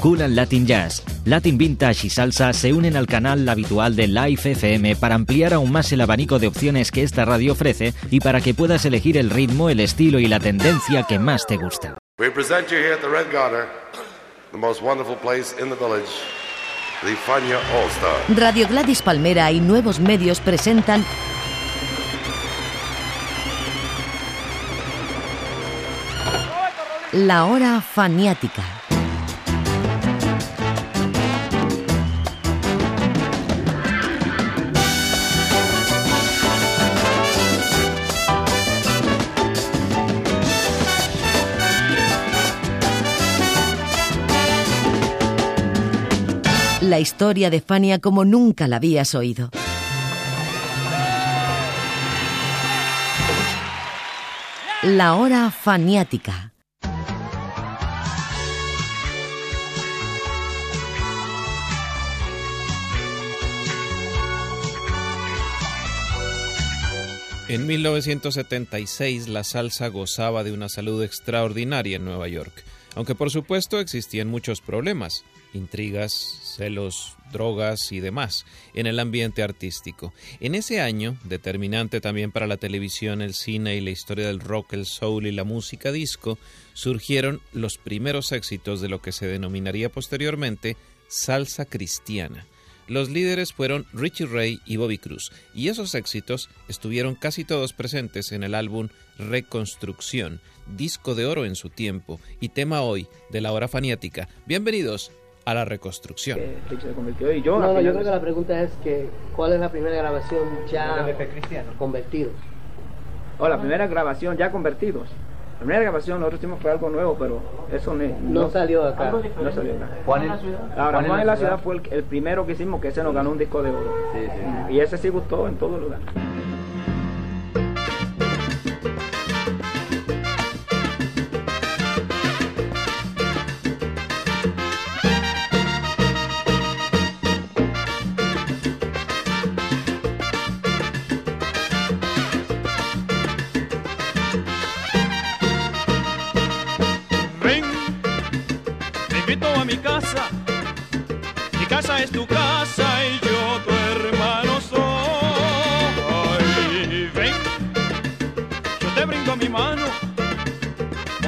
Cool and Latin Jazz, Latin Vintage y Salsa se unen al canal habitual de Live FM para ampliar aún más el abanico de opciones que esta radio ofrece y para que puedas elegir el ritmo, el estilo y la tendencia que más te gusta. We present you here at the Red Garter, the most wonderful place in the village, the Fania All Star. Radio Gladys Palmera y nuevos medios presentan La Hora Faniática. La historia de Fania como nunca la habías oído. La hora faniática. En 1976 la salsa gozaba de una salud extraordinaria en Nueva York, aunque por supuesto existían muchos problemas, intrigas, celos, drogas y demás en el ambiente artístico. En ese año, determinante también para la televisión, el cine y la historia del rock, el soul y la música disco, surgieron los primeros éxitos de lo que se denominaría posteriormente salsa cristiana. Los líderes fueron Richie Ray y Bobby Cruz, y esos éxitos estuvieron casi todos presentes en el álbum Reconstrucción, disco de oro en su tiempo y tema hoy de la hora faniática. Bienvenidos a la reconstrucción. se convirtió y yo. No, no, yo creo que la pregunta es que ¿cuál es la primera grabación ya convertidos? O la primera grabación ya convertidos. La primera grabación nosotros hicimos fue algo nuevo, pero eso ne- No salió acá. No salió acá. ¿Cuál en la ciudad? Ahora, Juan en la ciudad fue el, el primero que hicimos que ese nos ganó un disco de oro. Y ese sí gustó en todo lugar.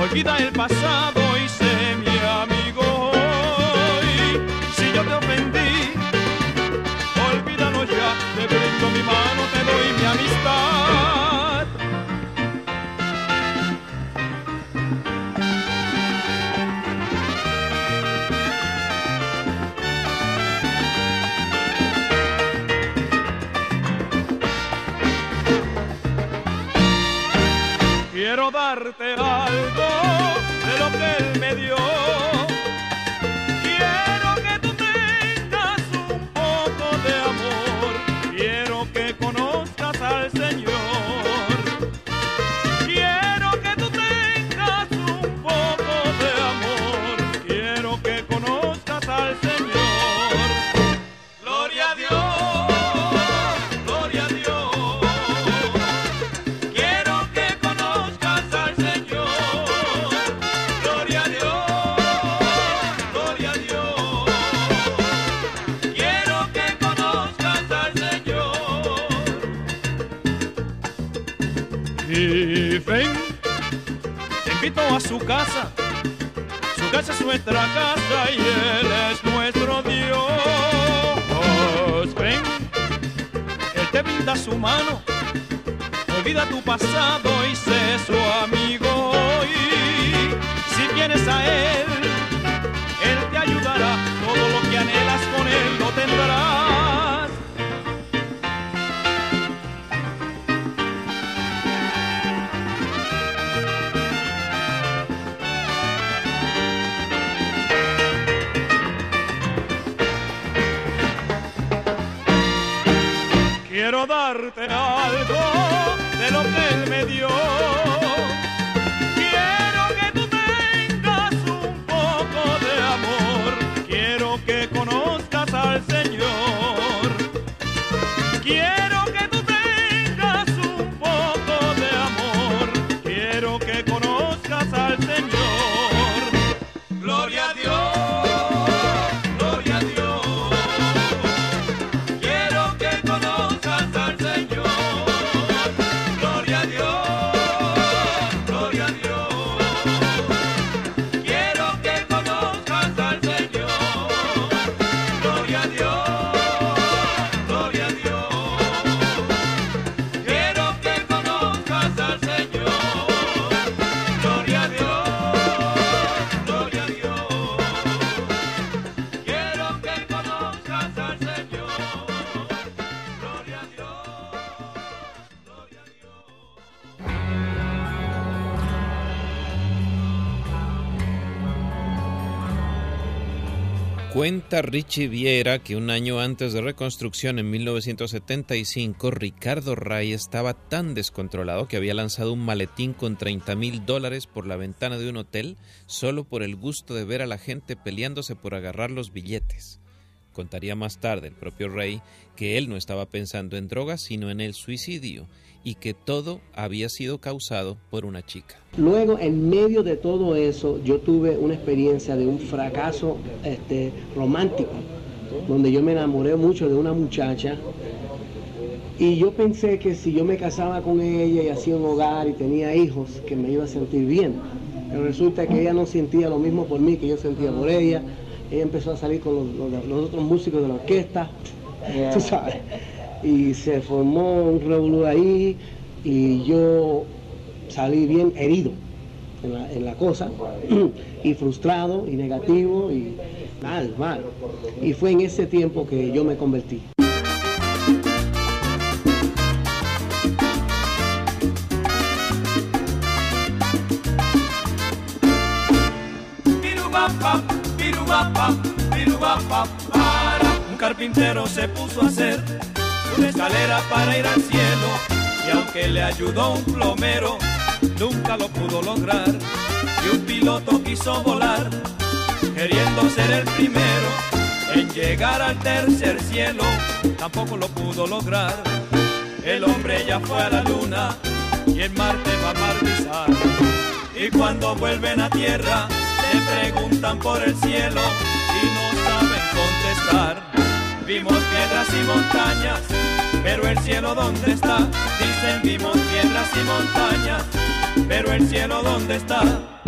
Olvida el pasado y sé mi amigo hoy. Si yo te ofendí, olvídalo ya. Te brindo mi mano, te doy mi amistad. Quiero darte algo que nuestra casa y Él es nuestro Dios. Ven, Él te brinda su mano. Olvida tu pasado y sé su Richie Viera que un año antes de reconstrucción en 1975, Ricardo Ray estaba tan descontrolado que había lanzado un maletín con 30 mil dólares por la ventana de un hotel solo por el gusto de ver a la gente peleándose por agarrar los billetes. Contaría más tarde el propio Ray que él no estaba pensando en drogas sino en el suicidio y que todo había sido causado por una chica. Luego, en medio de todo eso, yo tuve una experiencia de un fracaso este, romántico, donde yo me enamoré mucho de una muchacha y yo pensé que si yo me casaba con ella y hacía un hogar y tenía hijos, que me iba a sentir bien. Pero resulta que ella no sentía lo mismo por mí que yo sentía por ella. Ella empezó a salir con los, los- los otros músicos de la orquesta, tú sabes. Y se formó un revolú ahí y yo salí bien herido en la, en la cosa y frustrado y negativo y mal, mal. Y fue en ese tiempo que yo me convertí. Un carpintero se puso a hacer una escalera para ir al cielo. Y aunque le ayudó un plomero, nunca lo pudo lograr. Y un piloto quiso volar, queriendo ser el primero en llegar al tercer cielo, tampoco lo pudo lograr. El hombre ya fue a la luna y en Marte va a martizar. Y cuando vuelven a tierra, le preguntan por el cielo y no saben contestar. Vimos piedras y montañas, pero el cielo dónde está? Dicen vimos piedras y montañas, pero el cielo dónde está?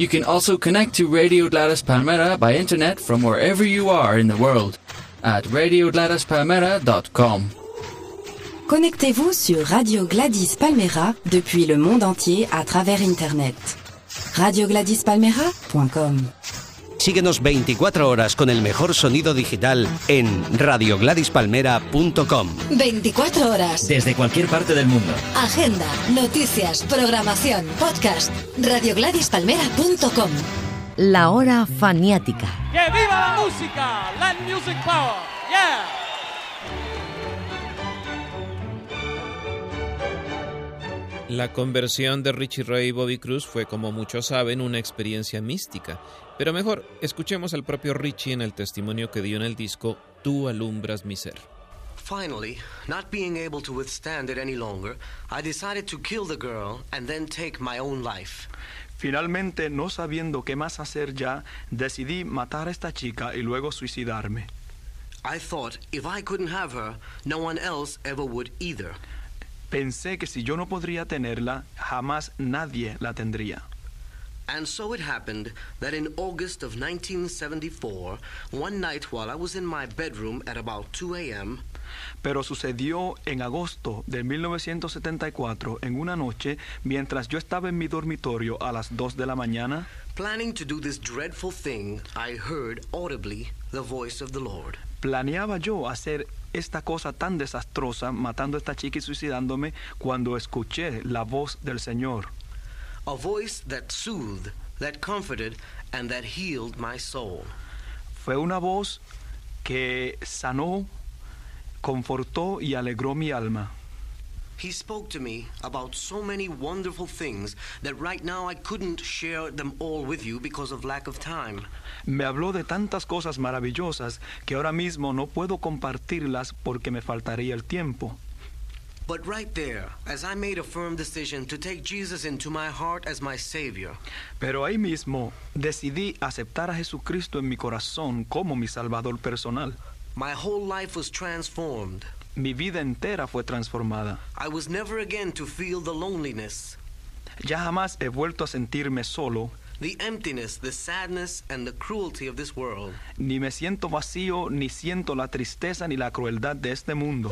You can also connect to Radio Gladys Palmera by internet from wherever you are in the world at radiogladyspalmera.com. Connectez-vous sur Radio Gladys Palmera depuis le monde entier à travers Internet. RadioGladysPalmera.com Síguenos 24 horas con el mejor sonido digital en radiogladyspalmera.com. 24 horas. Desde cualquier parte del mundo. Agenda, noticias, programación, podcast. RadioGladysPalmera.com La hora faniática. ¡Que viva la música! Latin Music Power! ¡Yeah! La conversión de Richie Ray y Bobby Cruz fue, como muchos saben, una experiencia mística. Pero mejor, escuchemos al propio Richie en el testimonio que dio en el disco Tú alumbras mi ser. Finally, not being able to withstand it any longer, I decided to kill the girl and then take my own life. Finalmente, no sabiendo qué más hacer ya, decidí matar a esta chica y luego suicidarme. I thought if I couldn't have her, no one else ever would either. Pensé que si yo no podría tenerla, jamás nadie la tendría. And so it happened that in August of 1974, one night while I was in my bedroom at about 2 a.m., Pero sucedió en agosto de 1974, en una noche, mientras yo estaba en mi dormitorio a las 2 de la mañana, planning to do this dreadful thing, I heard audibly the voice of the Lord. Planeaba yo hacer esta cosa tan desastrosa, matando a esta chica y suicidándome, cuando escuché la voz del Señor. A voice that soothed, that comforted, and that healed my soul. Fue una voz que sanó, confortó y alegró mi alma. He spoke to me about so many wonderful things that right now I couldn't share them all with you because of lack of time. Me habló de tantas cosas maravillosas que ahora mismo no puedo compartirlas porque me faltaría el tiempo. But right there, as I made a firm decision to take Jesus into my heart as my Savior, Pero ahí mismo decidí aceptar a Jesucristo en mi corazón como mi Salvador personal. my whole life was transformed. Mi vida entera fue transformada. I was never again to feel the loneliness, Ya jamás he vuelto a sentirme solo, the emptiness, the sadness, and the cruelty of this world. ni me siento vacío, ni siento la tristeza ni la crueldad de este mundo.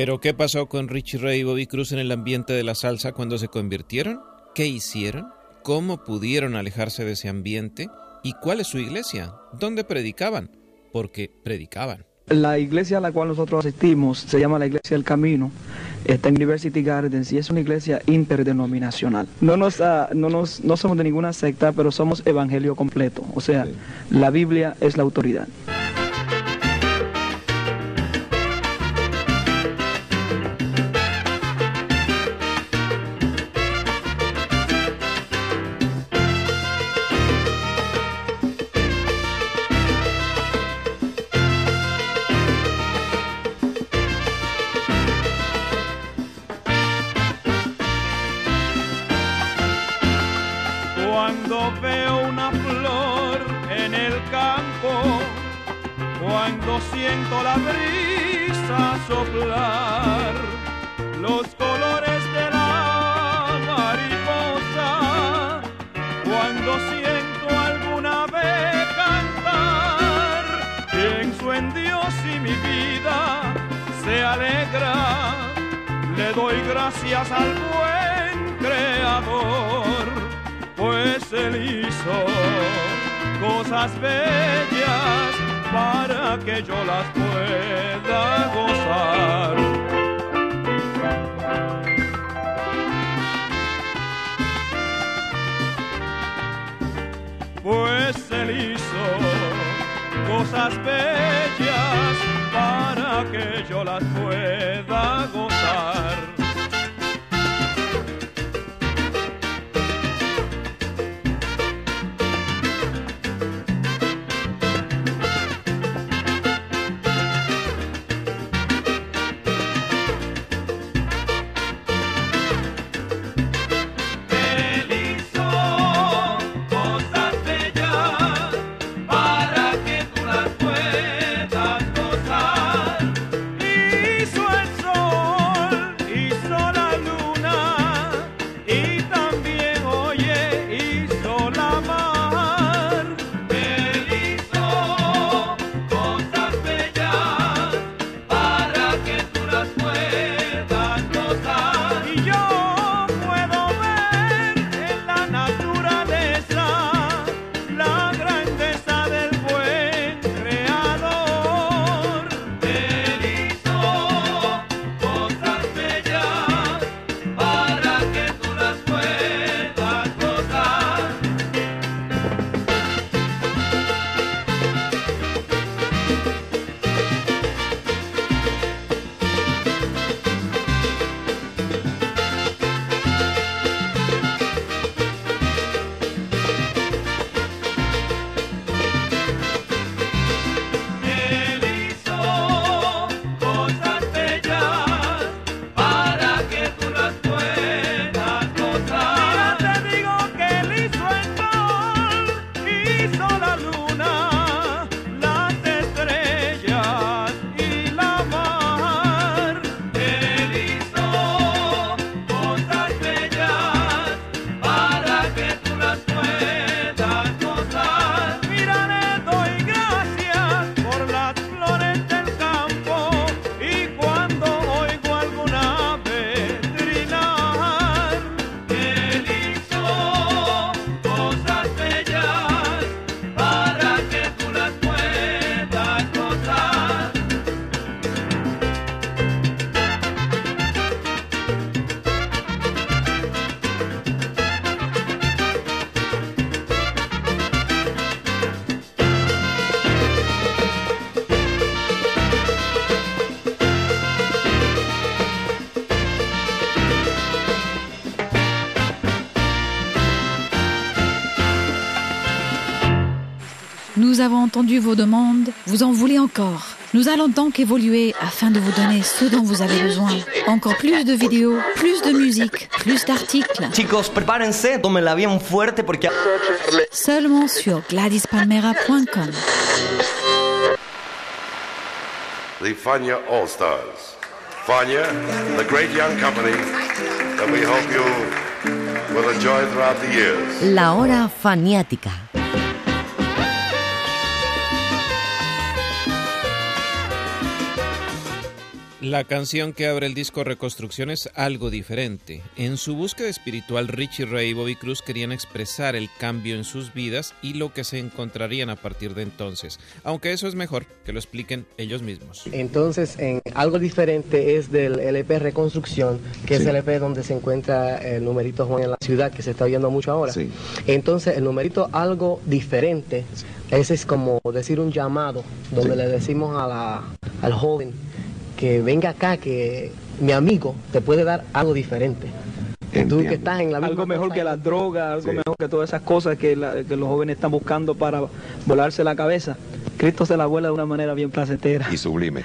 Pero ¿qué pasó con Richie Ray y Bobby Cruz en el ambiente de la salsa cuando se convirtieron? ¿Qué hicieron? ¿Cómo pudieron alejarse de ese ambiente? ¿Y cuál es su iglesia? ¿Dónde predicaban? Porque predicaban. La iglesia a la cual nosotros asistimos se llama la Iglesia del Camino, está en University Gardens y es una iglesia interdenominacional. No, nos, ah, no, nos, no somos de ninguna secta, pero somos evangelio completo, o sea, la Biblia es la autoridad. Mi vida se alegra, le doy gracias al buen creador pues él hizo cosas bellas para que yo las pueda gozar. Pues él hizo cosas bellas para que yo las pueda gozar. Entendu vos demandes, vous en voulez encore. Nous allons donc évoluer afin de vous donner ce dont vous avez besoin. Encore plus de vidéos, plus de musique, plus d'articles. Chicos, prepárense, tómenla bien fuerte porque... Seulement sur GladysPalmera.com. The Fania All Stars. Fania, the great young company that we hope you will enjoy throughout the years. La hora faniática. La canción que abre el disco Reconstrucción es algo diferente. En su búsqueda espiritual, Richie Ray y Bobby Cruz querían expresar el cambio en sus vidas y lo que se encontrarían a partir de entonces. Aunque eso es mejor que lo expliquen ellos mismos. Entonces, en algo diferente es del LP Reconstrucción, que es el LP donde se encuentra el numerito Juan en la ciudad, que se está oyendo mucho ahora. Entonces, el numerito algo diferente, ese es como decir un llamado, donde le decimos a la, al joven que venga acá, que mi amigo te puede dar algo diferente. Tú que estás en la misma Algo mejor que las drogas, algo mejor que todas esas cosas que, la- que los jóvenes están buscando para volarse la cabeza. Cristo se la vuela de una manera bien placentera. Y sublime.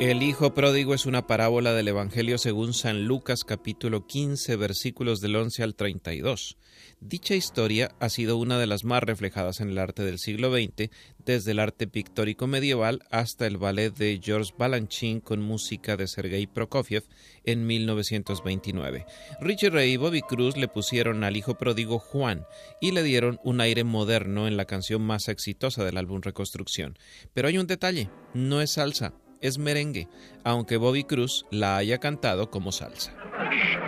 El Hijo Pródigo es una parábola del Evangelio según San Lucas capítulo 15 versículos del 11 al 32. Dicha historia ha sido una de las más reflejadas en el arte del siglo XX, desde el arte pictórico medieval hasta el ballet de Georges Balanchine con música de Sergei Prokofiev en 1929. Richard Ray y Bobby Cruz le pusieron al hijo pródigo Juan y le dieron un aire moderno en la canción más exitosa del álbum Reconstrucción. Pero hay un detalle, no es salsa, es merengue, aunque Bobby Cruz la haya cantado como salsa.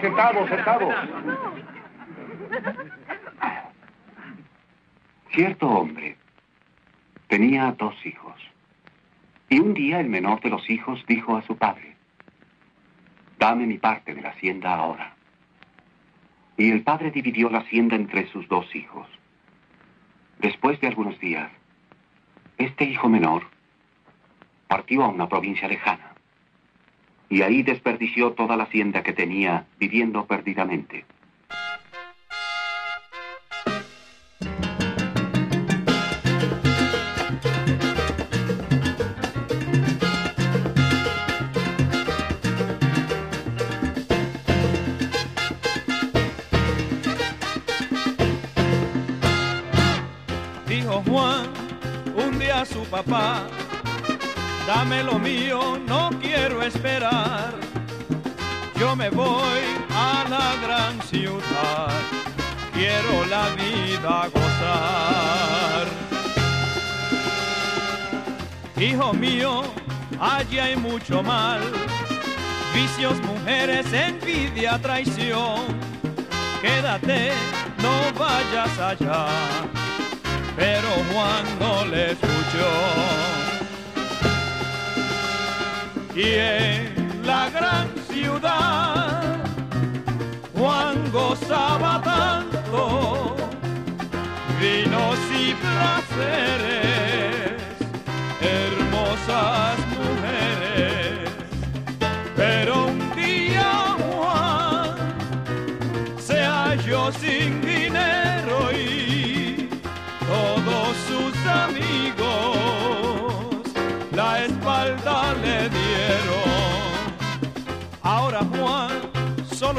Sentado, sentado. Cierto hombre tenía dos hijos. Y un día el menor de los hijos dijo a su padre, dame mi parte de la hacienda ahora. Y el padre dividió la hacienda entre sus dos hijos. Después de algunos días, este hijo menor partió a una provincia lejana y ahí desperdició toda la hacienda que tenía viviendo perdidamente. Dijo Juan un día a su papá, dame lo mío, no quiero esperar. Yo me voy a la gran ciudad, quiero la vida gozar. Hijo mío, allí hay mucho mal, vicios, mujeres, envidia, traición. Quédate, no vayas allá pero Juan no le Y en la gran ciudad, Juan gozaba tanto, vinos y placeres, hermosas mujeres, pero un día Juan se halló sin dinero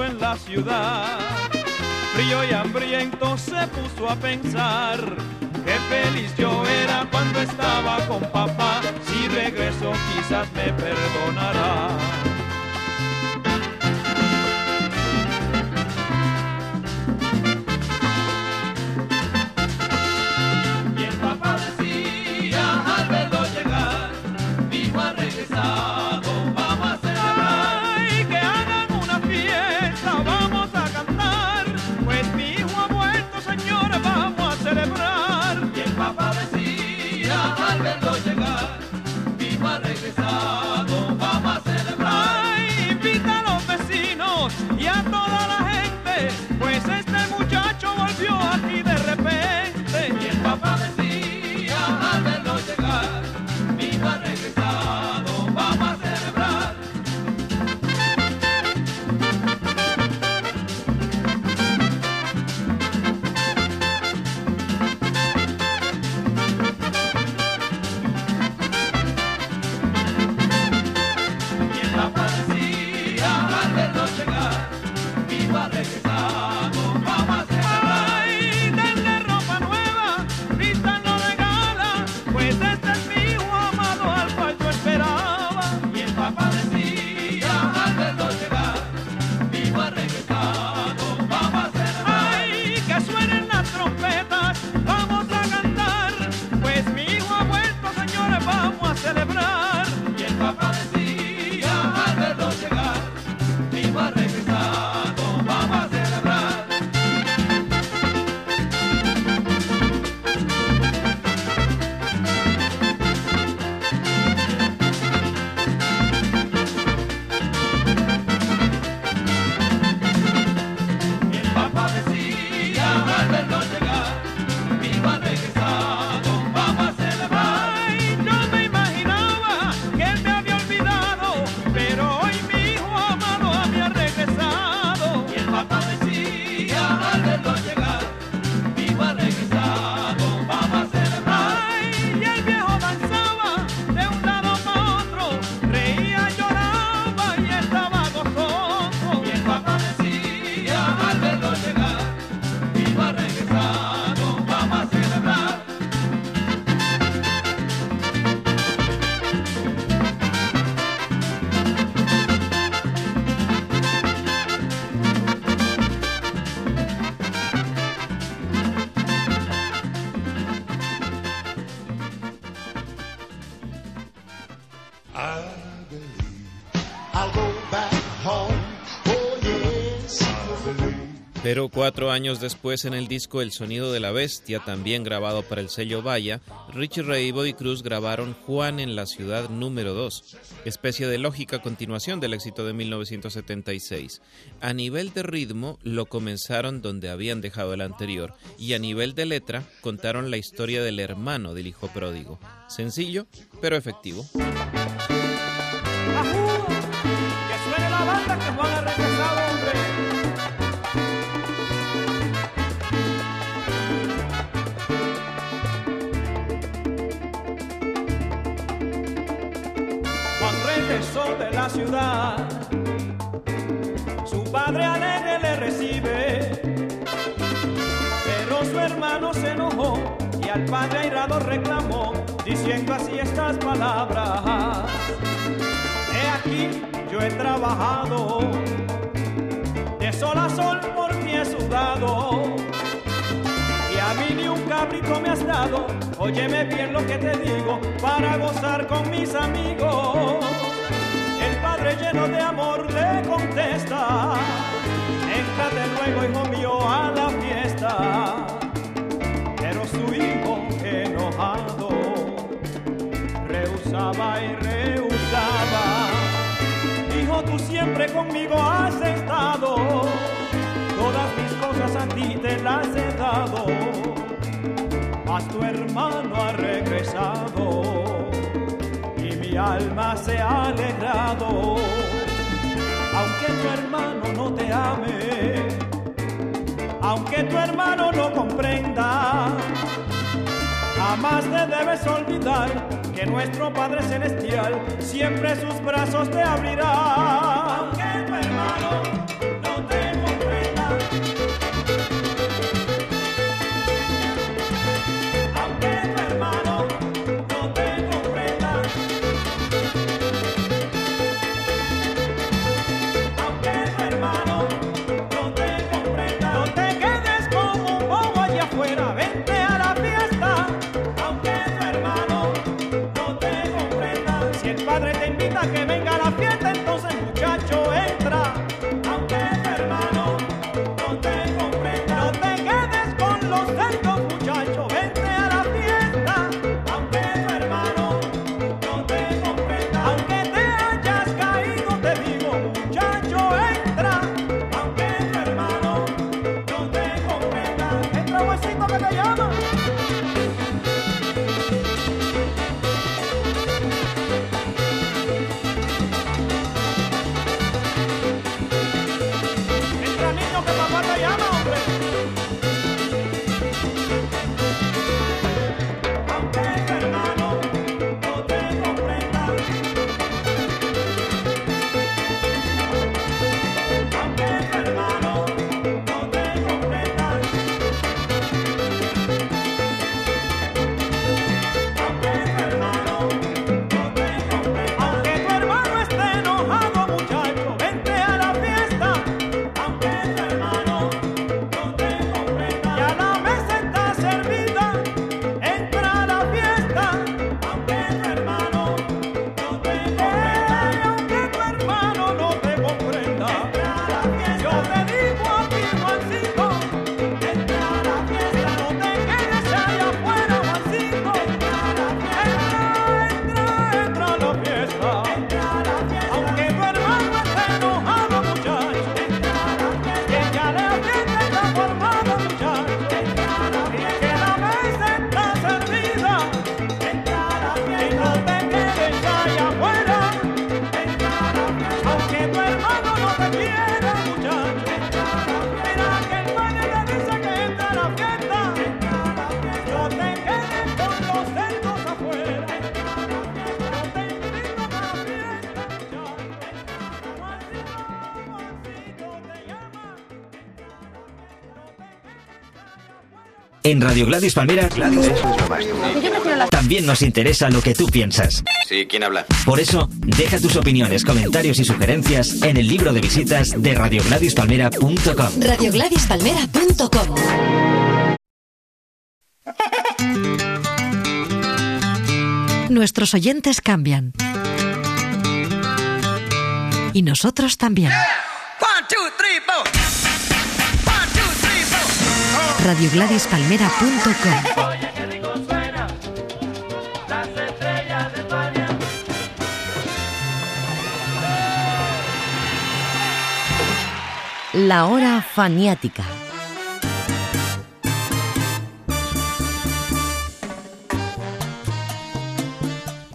en la ciudad, frío y hambriento se puso a pensar. Qué feliz yo era cuando estaba con papá, si regreso quizás me perdonará. Pero cuatro años después, en el disco El Sonido de la Bestia, también grabado para el sello Vaya, Richie Ray y Bobby Cruz grabaron Juan en la Ciudad número 2, especie de lógica continuación del éxito de 1976. A nivel de ritmo, lo comenzaron donde habían dejado el anterior, y a nivel de letra, contaron la historia del hermano del hijo pródigo. Sencillo, pero efectivo. Ciudad. Su padre alegre le recibe. Pero su hermano se enojó y al padre airado reclamó, diciendo así estas palabras. He aquí, yo he trabajado, de sol a sol por ti he sudado, y a mí ni un cabrito me has dado, óyeme bien lo que te digo, para gozar con mis amigos. Padre lleno de amor le contesta, entrate luego, hijo mío, a la fiesta. Pero su hijo enojado rehusaba y rehusaba. Hijo, tú siempre conmigo has estado, todas mis cosas a ti te las he dado, mas tu hermano ha regresado alma se ha alegrado. Aunque tu hermano no te ame, aunque tu hermano no comprenda, jamás te debes olvidar que nuestro Padre Celestial siempre sus brazos te abrirá. Radio Gladys Palmera también nos interesa lo que tú piensas. Sí, ¿quién habla? Por eso, deja tus opiniones, comentarios y sugerencias en el libro de visitas de radiogladispalmera.com. Radiogladispalmera.com Nuestros oyentes cambian. Y nosotros también. radiogladispalmera.com. La hora faniática.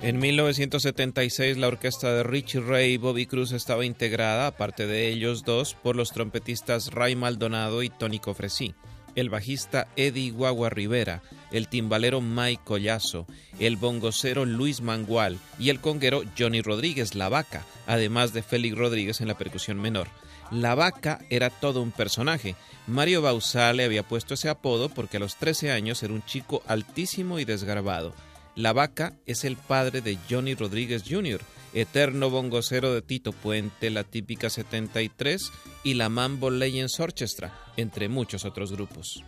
En 1976 la orquesta de Richie Ray y Bobby Cruz estaba integrada, aparte de ellos dos, por los trompetistas Ray Maldonado y Tony Cofresí, el bajista Eddie Guagua Rivera, el timbalero Mike Collazo, el bongocero Luis Mangual y el conguero Johnny Rodríguez La Vaca, además de Félix Rodríguez en la percusión menor. La Vaca era todo un personaje. Mario Bausá le había puesto ese apodo porque a los 13 años era un chico altísimo y desgarbado. La Vaca es el padre de Johnny Rodríguez Jr., eterno bongocero de Tito Puente, la típica 73 y la Mambo Legends Orchestra, entre muchos otros grupos.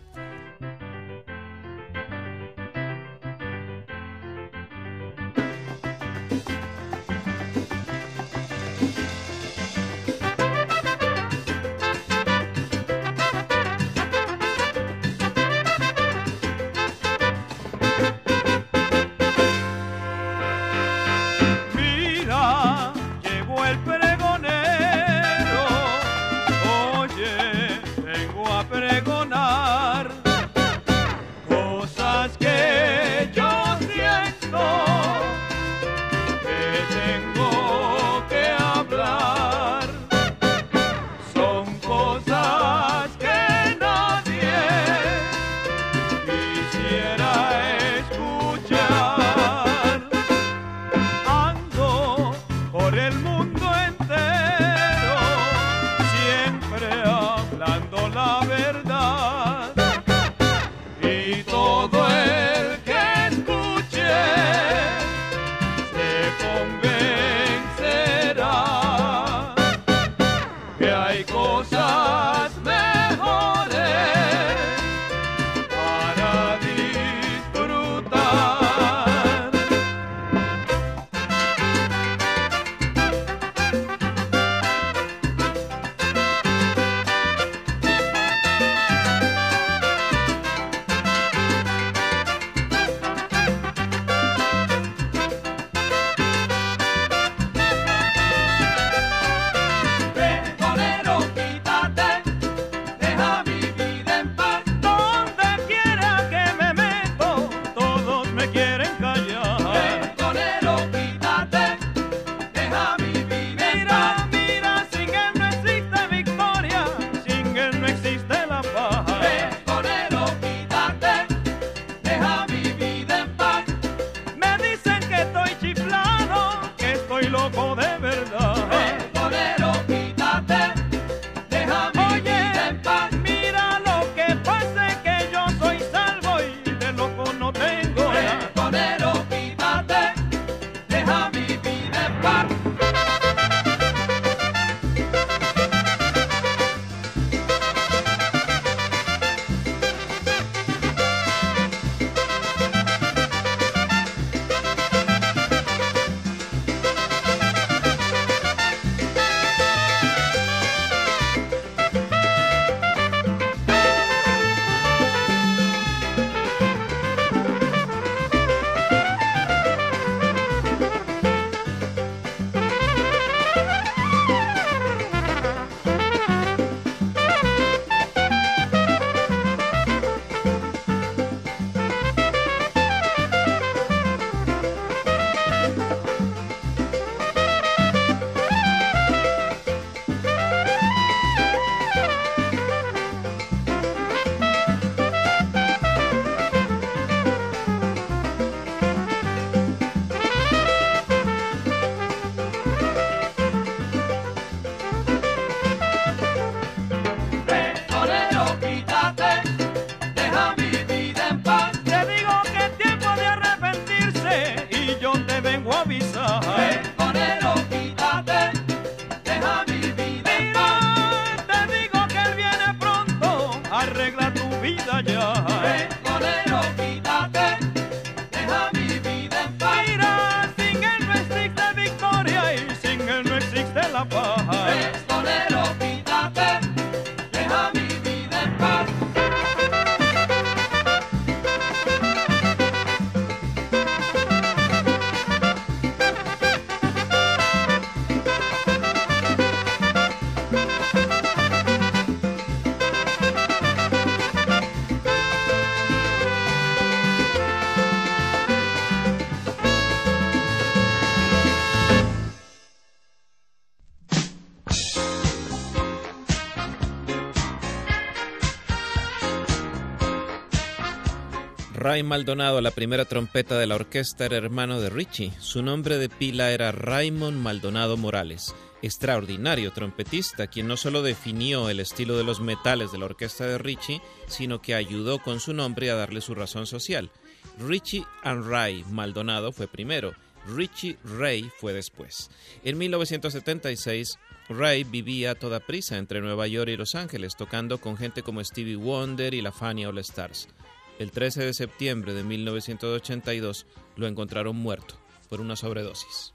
Ray Maldonado, la primera trompeta de la orquesta, era hermano de Richie. Su nombre de pila era Raymond Maldonado Morales, extraordinario trompetista, quien no solo definió el estilo de los metales de la orquesta de Richie, sino que ayudó con su nombre a darle su razón social. Richie and Ray Maldonado fue primero, Richie Ray fue después. En 1976, Ray vivía a toda prisa entre Nueva York y Los Ángeles, tocando con gente como Stevie Wonder y la Fania All Stars. El 13 de septiembre de 1982 lo encontraron muerto por una sobredosis.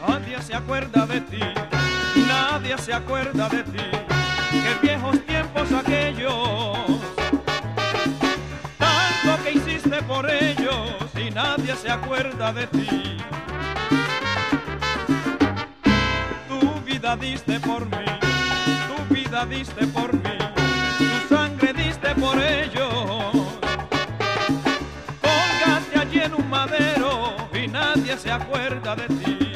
Nadie se acuerda de ti, nadie se acuerda de ti, que viejos tiempos aquellos, tanto que hiciste por ellos y nadie se acuerda de ti. Diste por mí, tu vida diste por mí, tu sangre diste por ellos. Colgaste allí en un madero y nadie se acuerda de ti.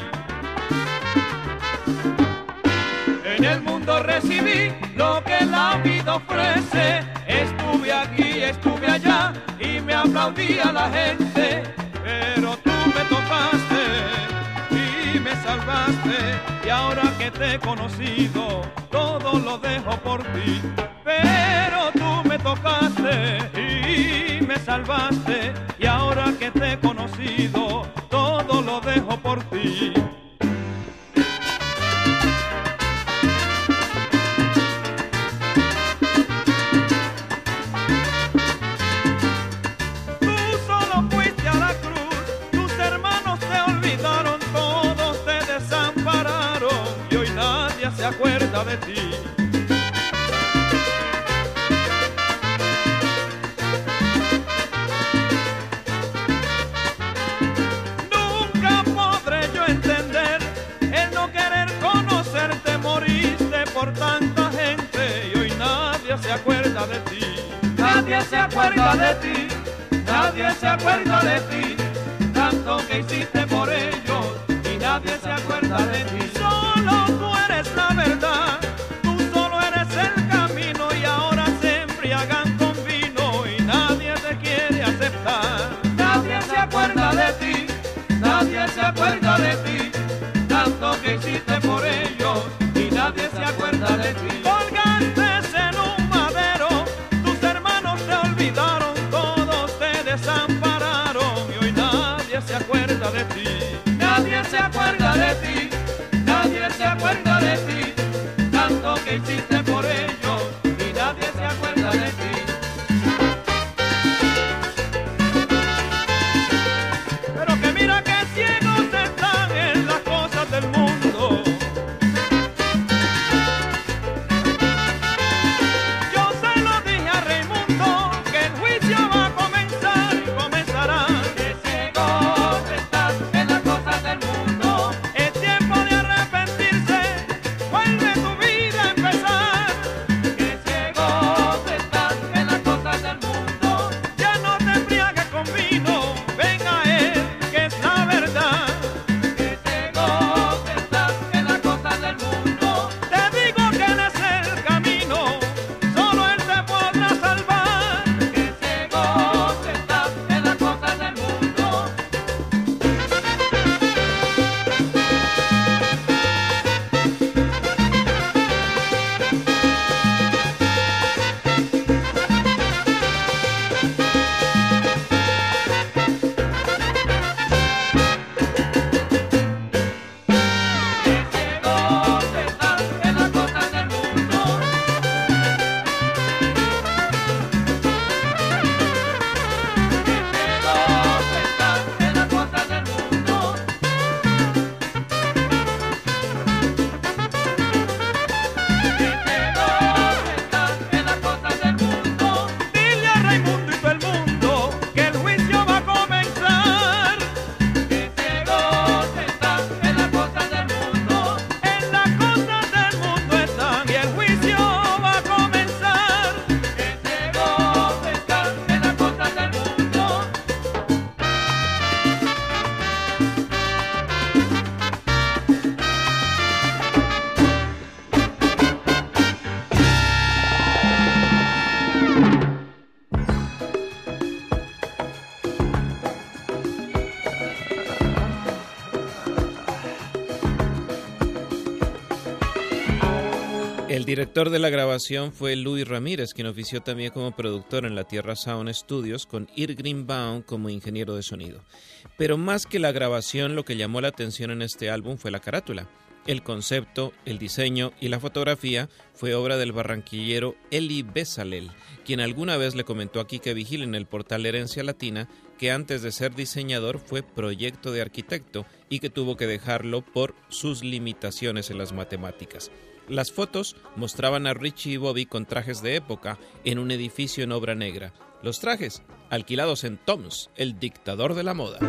En el mundo recibí lo que la vida ofrece. Estuve aquí, estuve allá y me aplaudía la gente. Y ahora que te he conocido, todo lo dejo por ti. Pero tú me tocaste y me salvaste. Y ahora que te he conocido, todo lo dejo por ti. De ti. Nunca podré yo entender el no querer conocerte, moriste por tanta gente y hoy nadie se acuerda de ti. Nadie se acuerda de ti, nadie se acuerda de ti, tanto que hiciste por ellos y nadie se acuerda de ti. Director de la grabación fue Luis Ramírez, quien ofició también como productor en la Tierra Sound Studios con Ir Greenbaum como ingeniero de sonido. Pero más que la grabación, lo que llamó la atención en este álbum fue la carátula. El concepto, el diseño y la fotografía fue obra del barranquillero Eli Besalel, quien alguna vez le comentó aquí que Vigil en el portal Herencia Latina que antes de ser diseñador fue proyecto de arquitecto y que tuvo que dejarlo por sus limitaciones en las matemáticas. Las fotos mostraban a Richie y Bobby con trajes de época en un edificio en obra negra. Los trajes, alquilados en Toms, el dictador de la moda.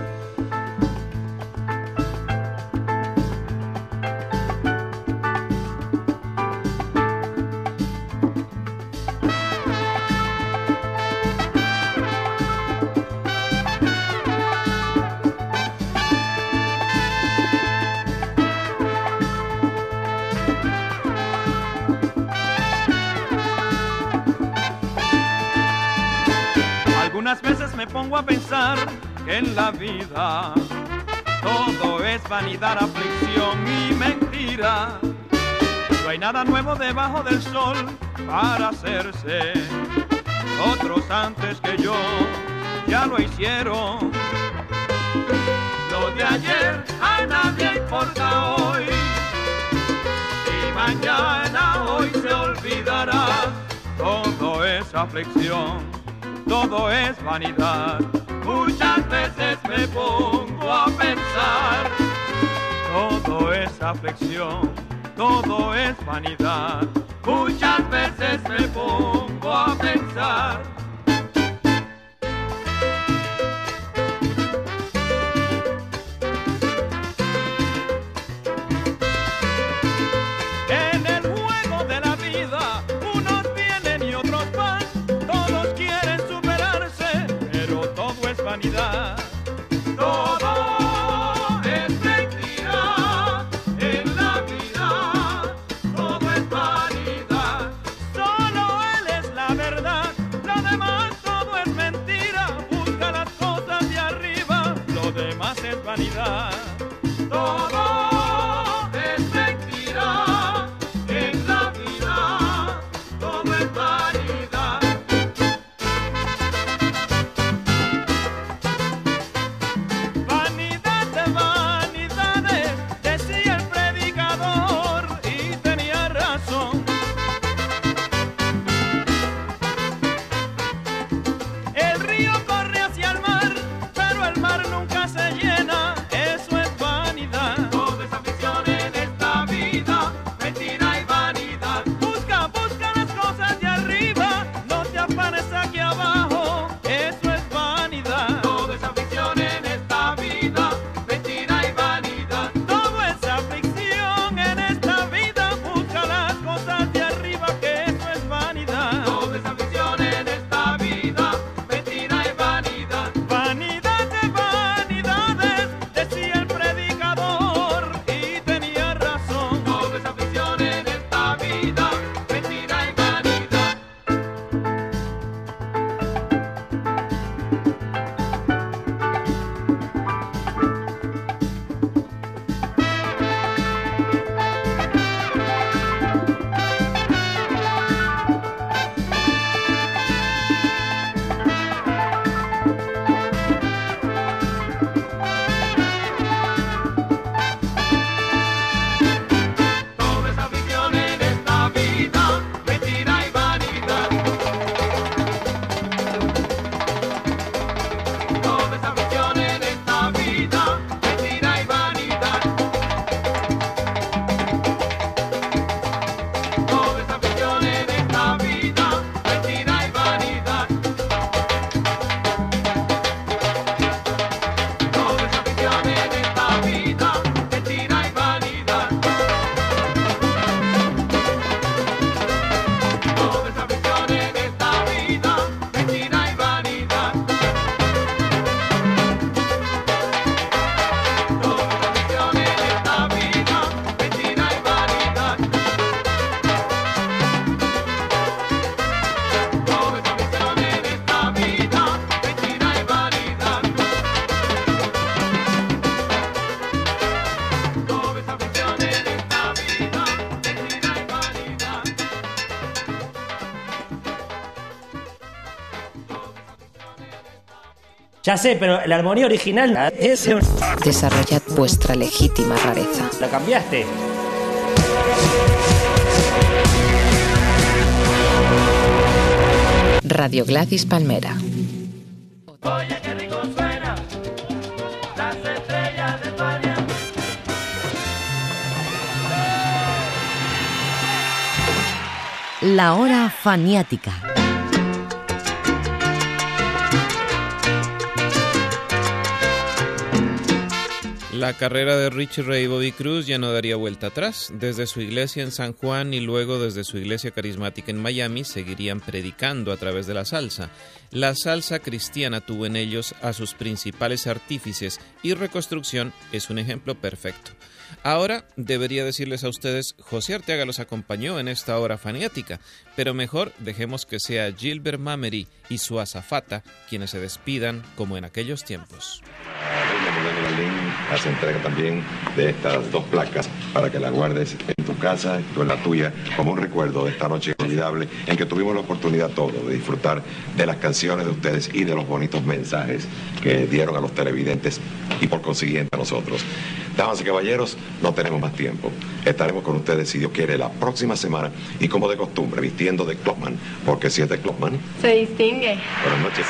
Algunas veces me pongo a pensar que en la vida todo es vanidad, aflicción y mentira. No hay nada nuevo debajo del sol para hacerse. Otros antes que yo ya lo hicieron. Lo de ayer a nadie importa hoy. Y mañana hoy se olvidará. Todo es aflicción todo es vanidad. Muchas veces me pongo a pensar, todo es aflicción, todo es vanidad. Muchas veces me pongo a pensar. Todo Ya sé, pero la armonía original es... Desarrollad vuestra legítima rareza. La cambiaste. Radio Gladys Palmera. Oye, qué rico suena las estrellas de España. La hora faniática. La carrera de Richie Ray Bobby Cruz ya no daría vuelta atrás. Desde su iglesia en San Juan y luego desde su iglesia carismática en Miami seguirían predicando a través de la salsa. La salsa cristiana tuvo en ellos a sus principales artífices y Reconstrucción es un ejemplo perfecto. Ahora debería decirles a ustedes, José Arteaga los acompañó en esta hora faniática, pero mejor dejemos que sea Gilbert Mamery y su azafata quienes se despidan como en aquellos tiempos. Hace entrega también de estas dos placas para que las guardes en tu casa y en la tuya como un recuerdo de esta noche inolvidable en que tuvimos la oportunidad todo de disfrutar de las canciones de ustedes y de los bonitos mensajes que dieron a los televidentes y por consiguiente a nosotros. Damas y caballeros, no tenemos más tiempo. Estaremos con ustedes, si Dios quiere, la próxima semana y como de costumbre, vistiendo de Clubman, porque si es de Clubman, Se distingue. buenas noches.